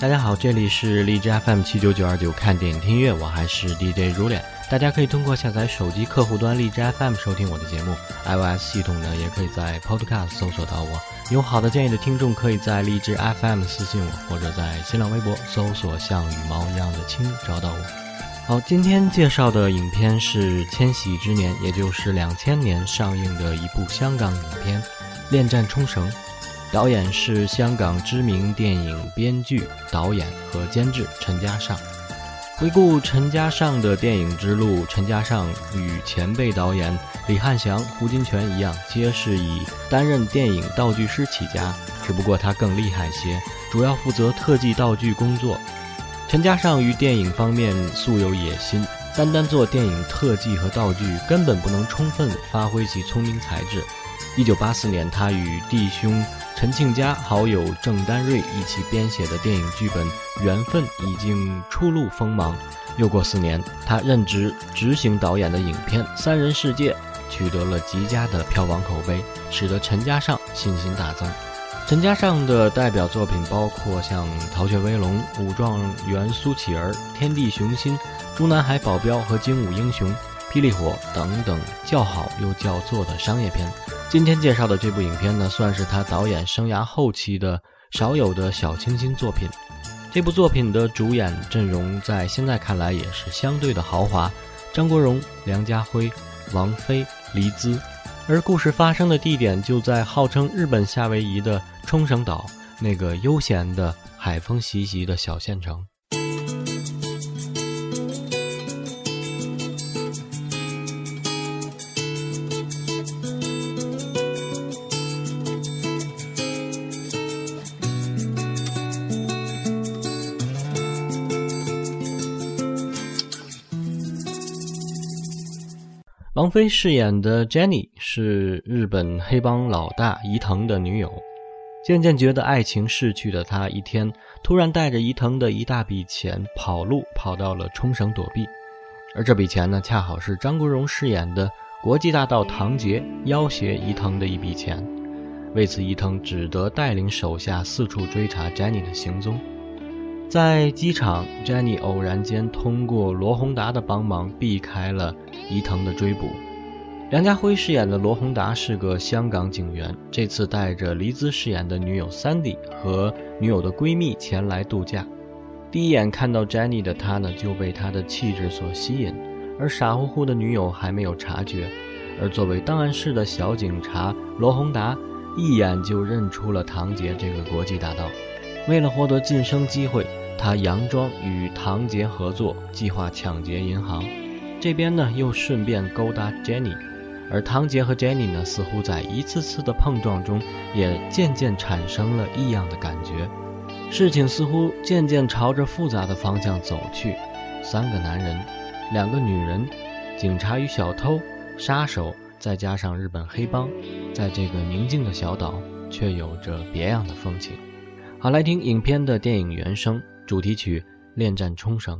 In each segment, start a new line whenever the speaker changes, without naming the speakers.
大家好，这里是荔枝 FM 七九九二九看电影听音乐，我还是 DJ 如脸。大家可以通过下载手机客户端荔枝 FM 收听我的节目，iOS 系统呢也可以在 Podcast 搜索到我。有好的建议的听众，可以在荔枝 FM 私信我，或者在新浪微博搜索“像羽毛一样的青”找到我。好，今天介绍的影片是《千禧之年》，也就是两千年上映的一部香港影片《恋战冲绳》。导演是香港知名电影编剧、导演和监制陈嘉上。回顾陈嘉上的电影之路，陈嘉上与前辈导演李翰祥、胡金铨一样，皆是以担任电影道具师起家，只不过他更厉害些，主要负责特技道具工作。陈嘉上于电影方面素有野心，单单做电影特技和道具根本不能充分发挥其聪明才智。一九八四年，他与弟兄。陈庆佳、好友郑丹瑞一起编写的电影剧本《缘分》已经初露锋芒。又过四年，他任职执行导演的影片《三人世界》取得了极佳的票房口碑，使得陈嘉上信心大增。陈嘉上的代表作品包括像《逃学威龙》《武状元苏乞儿》《天地雄心》《中南海保镖》和《精武英雄》《霹雳火》等等较好又叫座的商业片。今天介绍的这部影片呢，算是他导演生涯后期的少有的小清新作品。这部作品的主演阵容在现在看来也是相对的豪华：张国荣、梁家辉、王菲、黎姿。而故事发生的地点就在号称日本夏威夷的冲绳岛，那个悠闲的海风习习的小县城。王菲饰演的 Jenny 是日本黑帮老大伊藤的女友，渐渐觉得爱情逝去的她，一天突然带着伊藤的一大笔钱跑路，跑到了冲绳躲避。而这笔钱呢，恰好是张国荣饰演的国际大盗唐杰要挟伊藤的一笔钱。为此，伊藤只得带领手下四处追查 Jenny 的行踪。在机场，Jenny 偶然间通过罗宏达的帮忙避开了伊藤的追捕。梁家辉饰演的罗宏达是个香港警员，这次带着黎姿饰演的女友 Sandy 和女友的闺蜜前来度假。第一眼看到 Jenny 的他呢，就被她的气质所吸引，而傻乎乎的女友还没有察觉。而作为档案室的小警察罗宏达，一眼就认出了唐杰这个国际大盗。为了获得晋升机会，他佯装与唐杰合作，计划抢劫银行。这边呢，又顺便勾搭 Jenny。而唐杰和 Jenny 呢，似乎在一次次的碰撞中，也渐渐产生了异样的感觉。事情似乎渐渐朝着复杂的方向走去。三个男人，两个女人，警察与小偷，杀手，再加上日本黑帮，在这个宁静的小岛，却有着别样的风情。好，来听影片的电影原声主题曲《恋战冲绳》。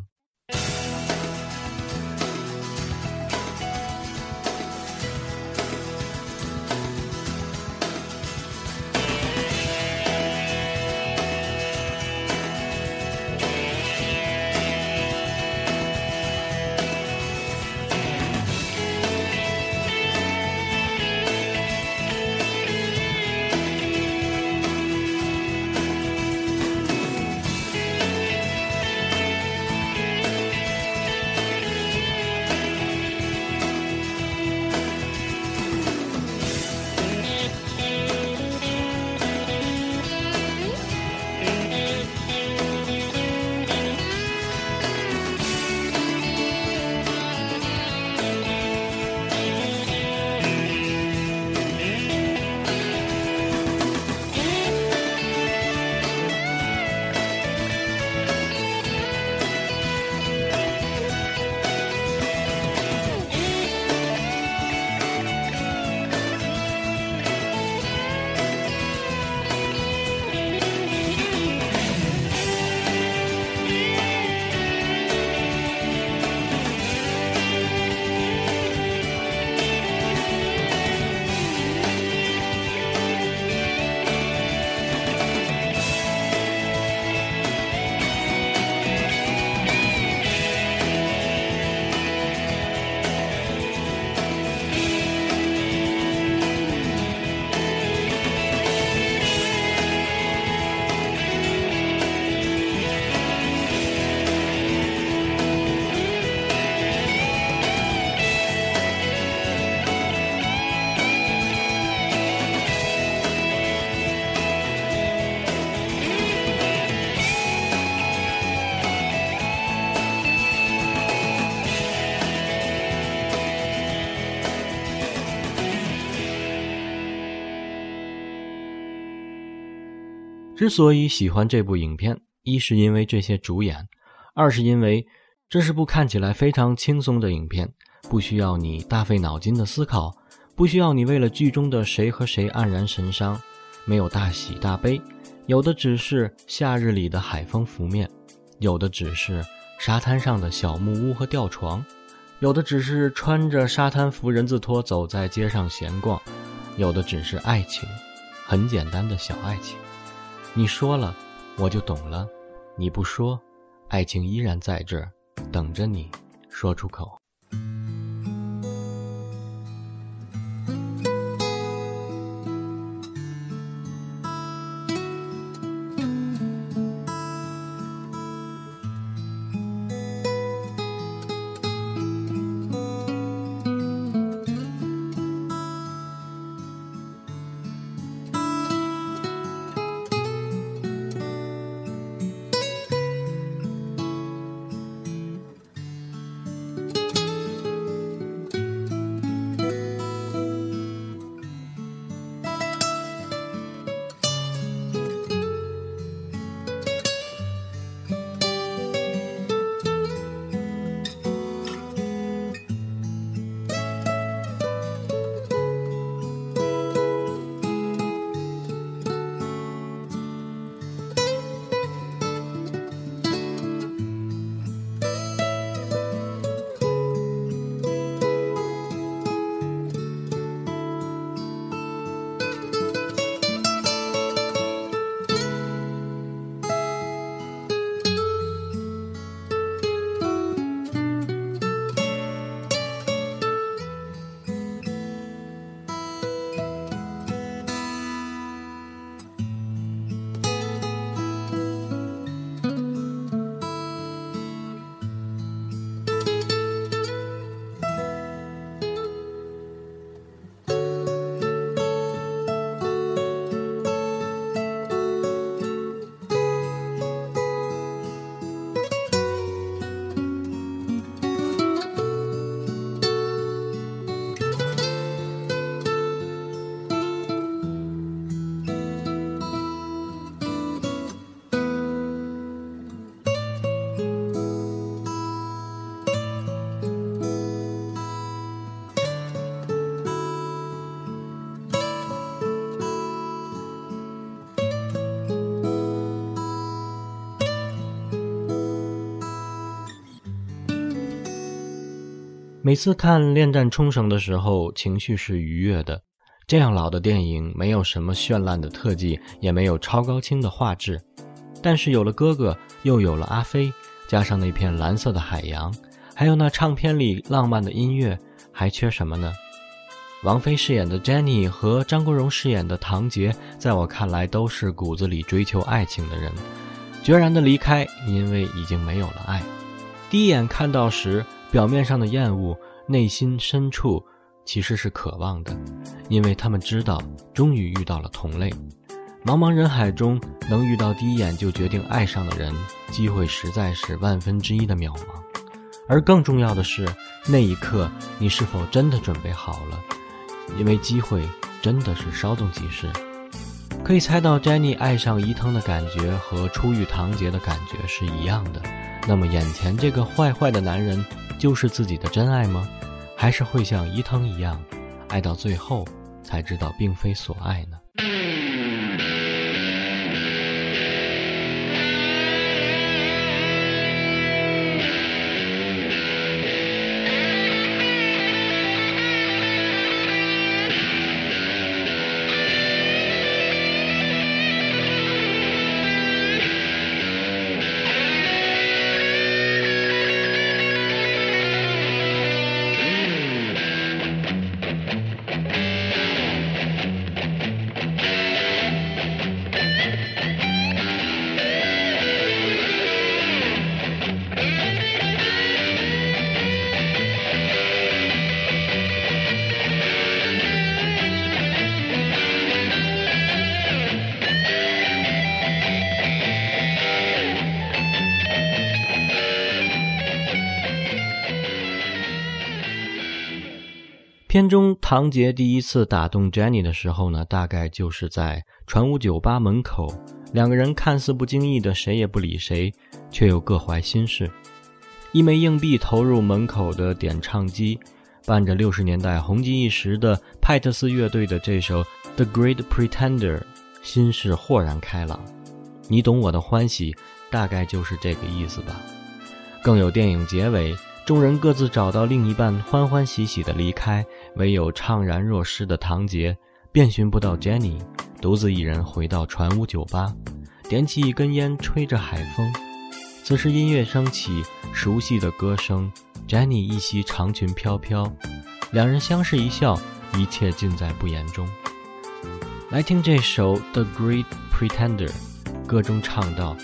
之所以喜欢这部影片，一是因为这些主演，二是因为这是部看起来非常轻松的影片，不需要你大费脑筋的思考，不需要你为了剧中的谁和谁黯然神伤，没有大喜大悲，有的只是夏日里的海风拂面，有的只是沙滩上的小木屋和吊床，有的只是穿着沙滩服人字拖走在街上闲逛，有的只是爱情，很简单的小爱情。你说了，我就懂了；你不说，爱情依然在这儿，等着你说出口。每次看《恋战冲绳》的时候，情绪是愉悦的。这样老的电影，没有什么绚烂的特技，也没有超高清的画质，但是有了哥哥，又有了阿飞，加上那片蓝色的海洋，还有那唱片里浪漫的音乐，还缺什么呢？王菲饰演的 Jenny 和张国荣饰演的唐杰，在我看来都是骨子里追求爱情的人，决然的离开，因为已经没有了爱。第一眼看到时。表面上的厌恶，内心深处其实是渴望的，因为他们知道，终于遇到了同类。茫茫人海中，能遇到第一眼就决定爱上的人，机会实在是万分之一的渺茫。而更重要的是，那一刻你是否真的准备好了？因为机会真的是稍纵即逝。可以猜到，Jenny 爱上伊藤的感觉和初遇唐杰的感觉是一样的。那么，眼前这个坏坏的男人。就是自己的真爱吗？还是会像伊藤一样，爱到最后才知道并非所爱呢？片中唐杰第一次打动 Jenny 的时候呢，大概就是在船坞酒吧门口两个人看似不经意的谁也不理谁，却又各怀心事。一枚硬币投入门口的点唱机，伴着六十年代红极一时的派特斯乐队的这首《The Great Pretender》，心事豁然开朗。你懂我的欢喜，大概就是这个意思吧。更有电影结尾，众人各自找到另一半，欢欢喜喜的离开，唯有怅然若失的唐杰遍寻不到 Jenny，独自一人回到船屋酒吧，点起一根烟，吹着海风。此时音乐升起，熟悉的歌声，Jenny 一袭长裙飘飘，两人相视一笑，一切尽在不言中。来听这首《The Great Pretender》，歌中唱道：“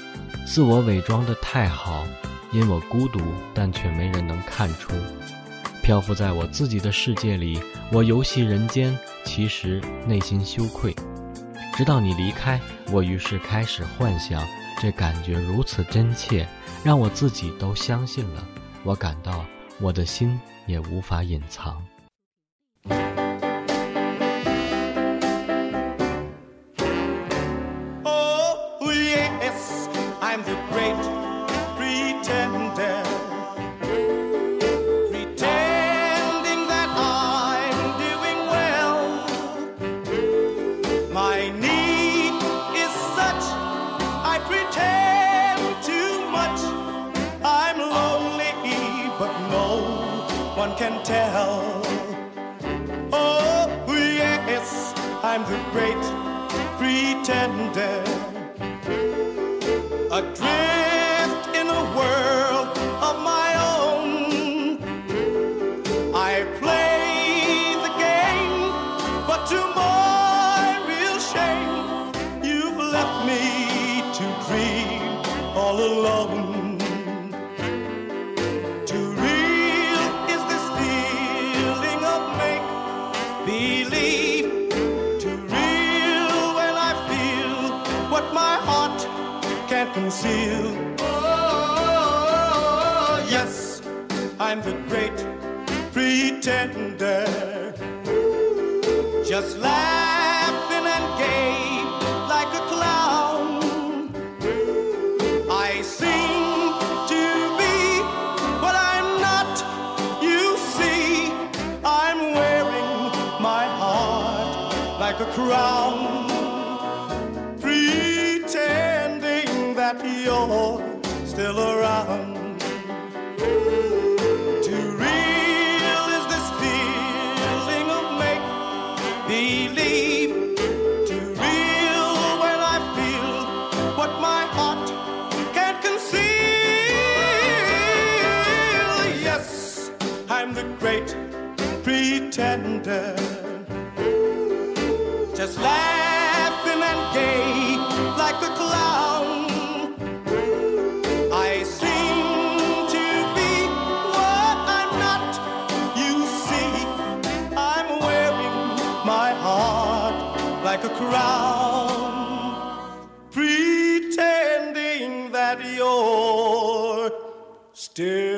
自我伪装的太好，因我孤独，但却没人能看出。漂浮在我自己的世界里，我游戏人间，其实内心羞愧。直到你离开，我于是开始幻想。”这感觉如此真切，让我自己都相信了。我感到我的心也无法隐藏。
Great pretender. Adrift in a world of my conceal. Oh, yes, I'm the great pretender. Just laughing and gay like a clown. I seem to be what I'm not. You see, I'm wearing my heart like a crown. winter. Just laughing and gay like a clown. I seem to be what I'm not. You see, I'm wearing my heart like a crown. Pretending that you're still.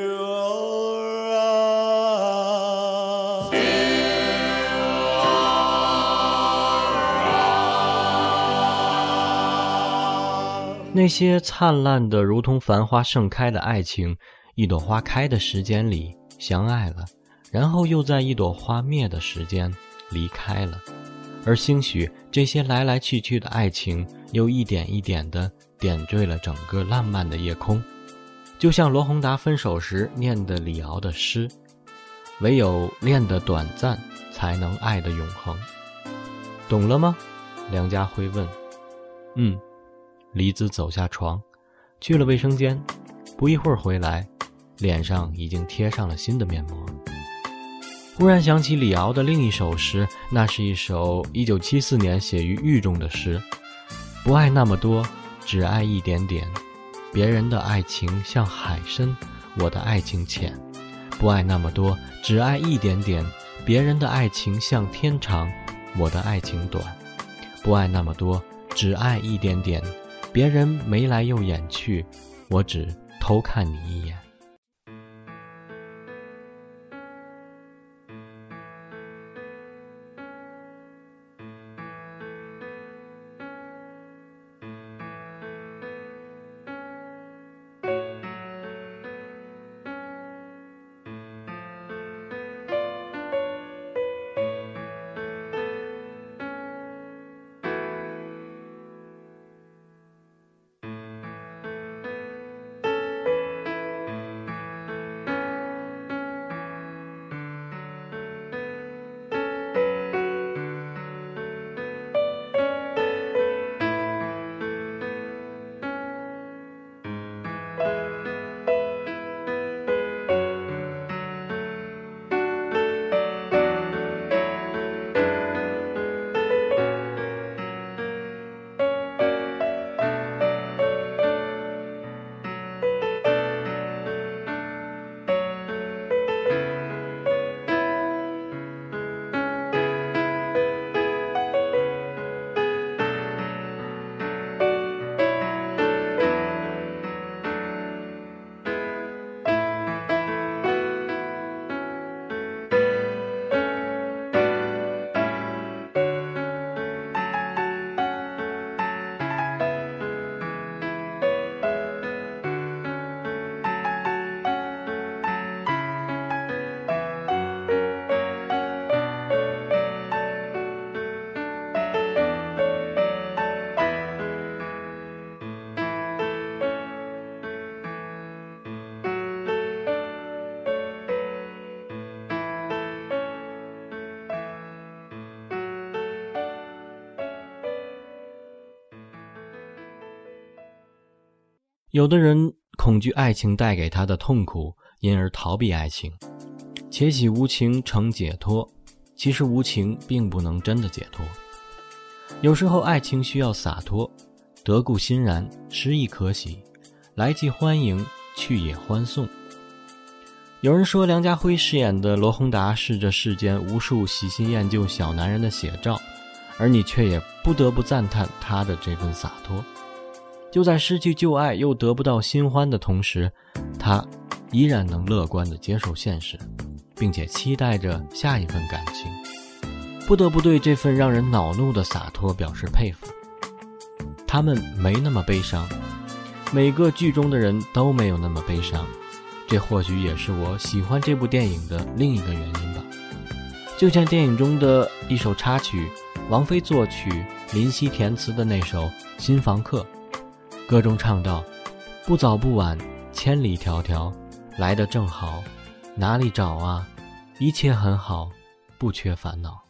那些灿烂的如同繁花盛开的爱情，一朵花开的时间里相爱了，然后又在一朵花灭的时间离开了。而兴许这些来来去去的爱情，又一点一点的点缀了整个浪漫的夜空，就像罗宏达分手时念的李敖的诗：“唯有恋得短暂，才能爱得永恒。”懂了吗？梁家辉问。嗯，李子走下床，去了卫生间，不一会儿回来，脸上已经贴上了新的面膜。忽然想起李敖的另一首诗，那是一首1974年写于狱中的诗：“不爱那么多，只爱一点点。别人的爱情像海深，我的爱情浅；不爱那么多，只爱一点点。别人的爱情像天长，我的爱情短；不爱那么多，只爱一点点。别人眉来又眼去，我只偷看你一眼。”有的人恐惧爱情带给他的痛苦，因而逃避爱情，且喜无情成解脱。其实无情并不能真的解脱。有时候爱情需要洒脱，得故欣然，失亦可喜，来既欢迎，去也欢送。有人说梁家辉饰演的罗宏达是这世间无数喜新厌旧小男人的写照，而你却也不得不赞叹他的这份洒脱。就在失去旧爱又得不到新欢的同时，他依然能乐观地接受现实，并且期待着下一份感情。不得不对这份让人恼怒的洒脱表示佩服。他们没那么悲伤，每个剧中的人都没有那么悲伤。这或许也是我喜欢这部电影的另一个原因吧。就像电影中的一首插曲，王菲作曲、林夕填词的那首《新房客》。歌中唱道：“不早不晚，千里迢迢，来得正好，哪里找啊？一切很好，不缺烦恼。”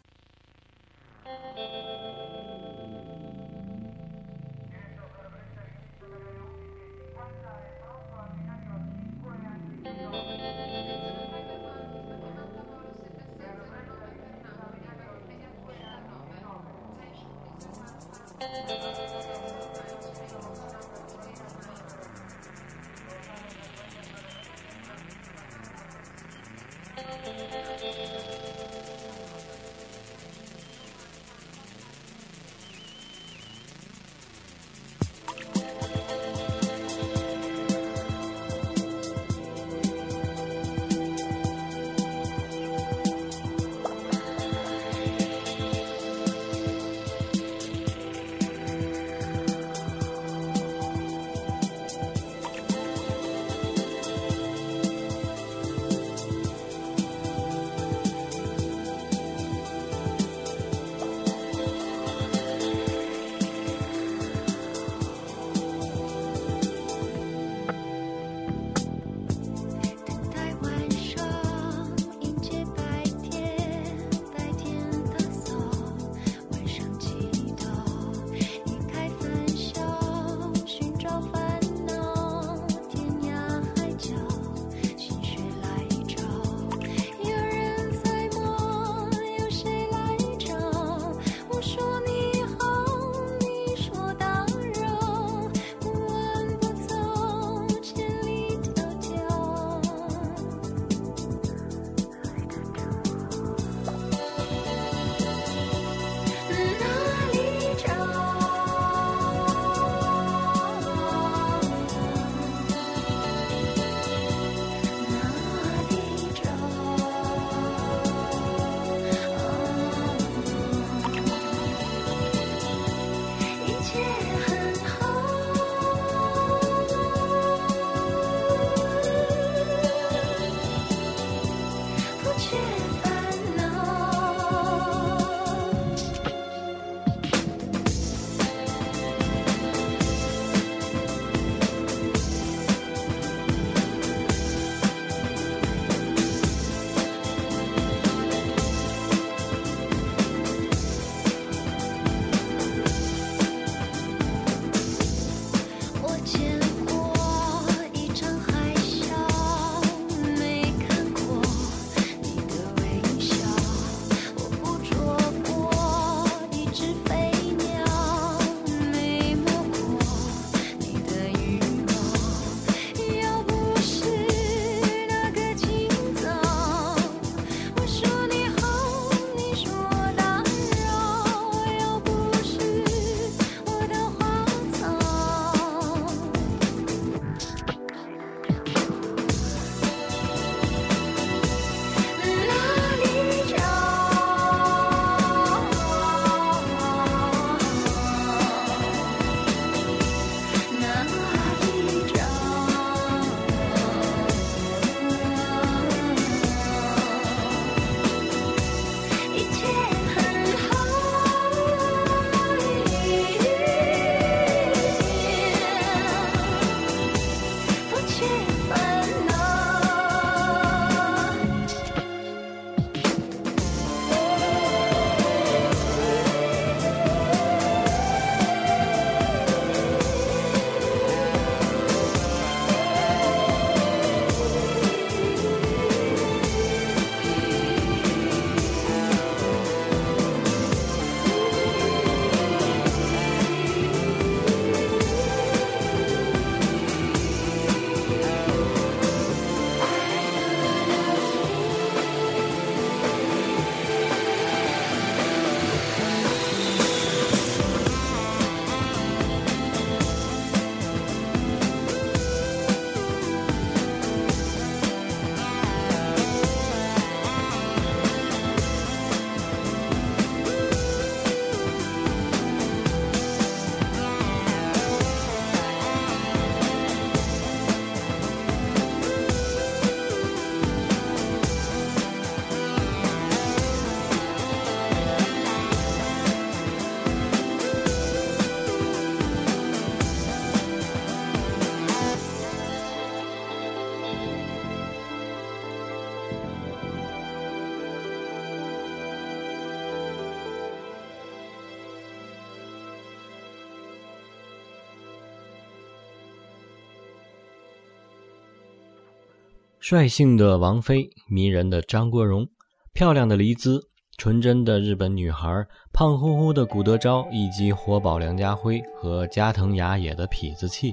率性的王菲，迷人的张国荣，漂亮的黎姿，纯真的日本女孩，胖乎乎的古德昭，以及活宝梁家辉和加藤雅也的痞子气，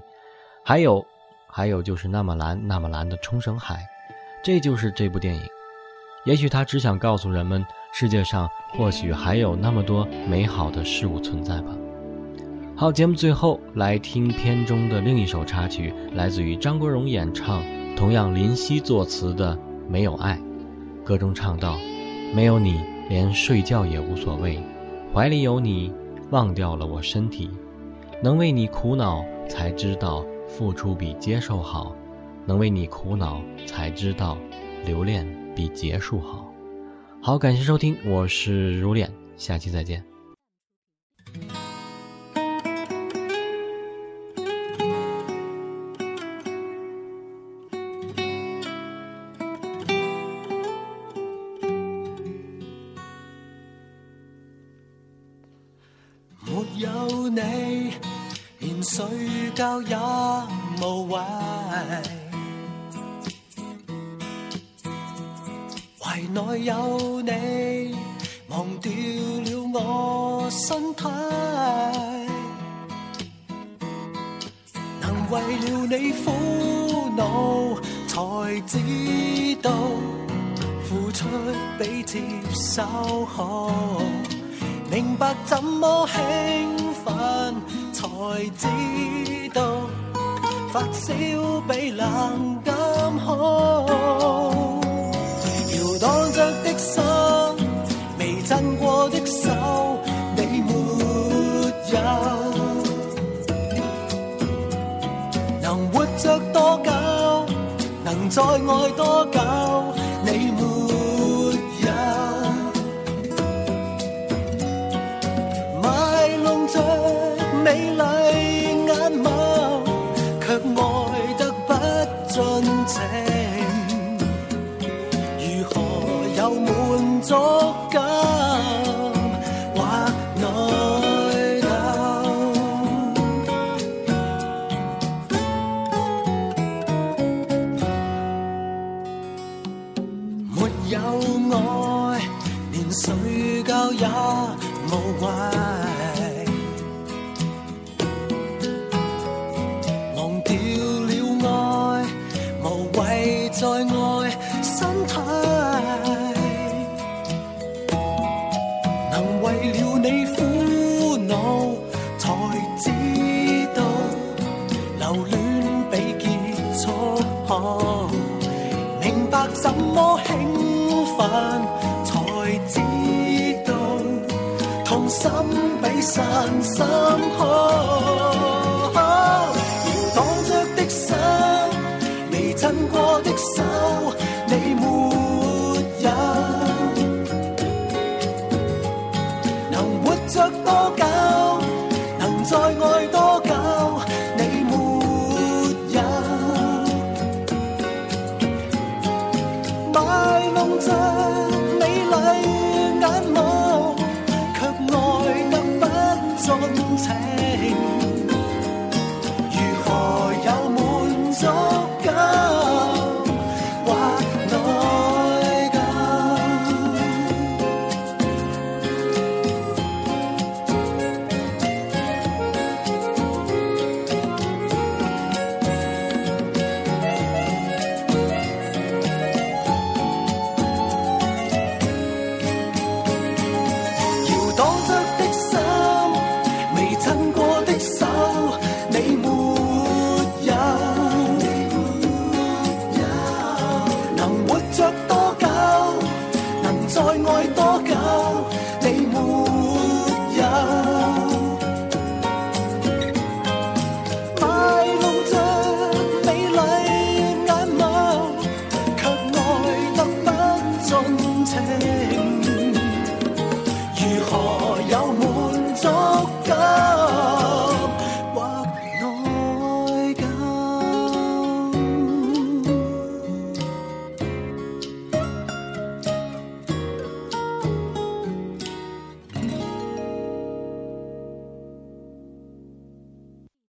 还有，还有就是那么蓝那么蓝的冲绳海，这就是这部电影。也许他只想告诉人们，世界上或许还有那么多美好的事物存在吧。好，节目最后来听片中的另一首插曲，来自于张国荣演唱。同样，林夕作词的《没有爱》，歌中唱道：“没有你，连睡觉也无所谓；怀里有你，忘掉了我身体。能为你苦恼，才知道付出比接受好；能为你苦恼，才知道留恋比结束好。”好，感谢收听，我是如恋，下期再见。
有你，忘掉了我身体。能为了你苦恼，才知道付出比接受好，明白怎么兴奋。才知道发烧比冷感好，再爱多久？你没有？卖弄着。美丽眼眸，却爱得不尽情，心比散心好，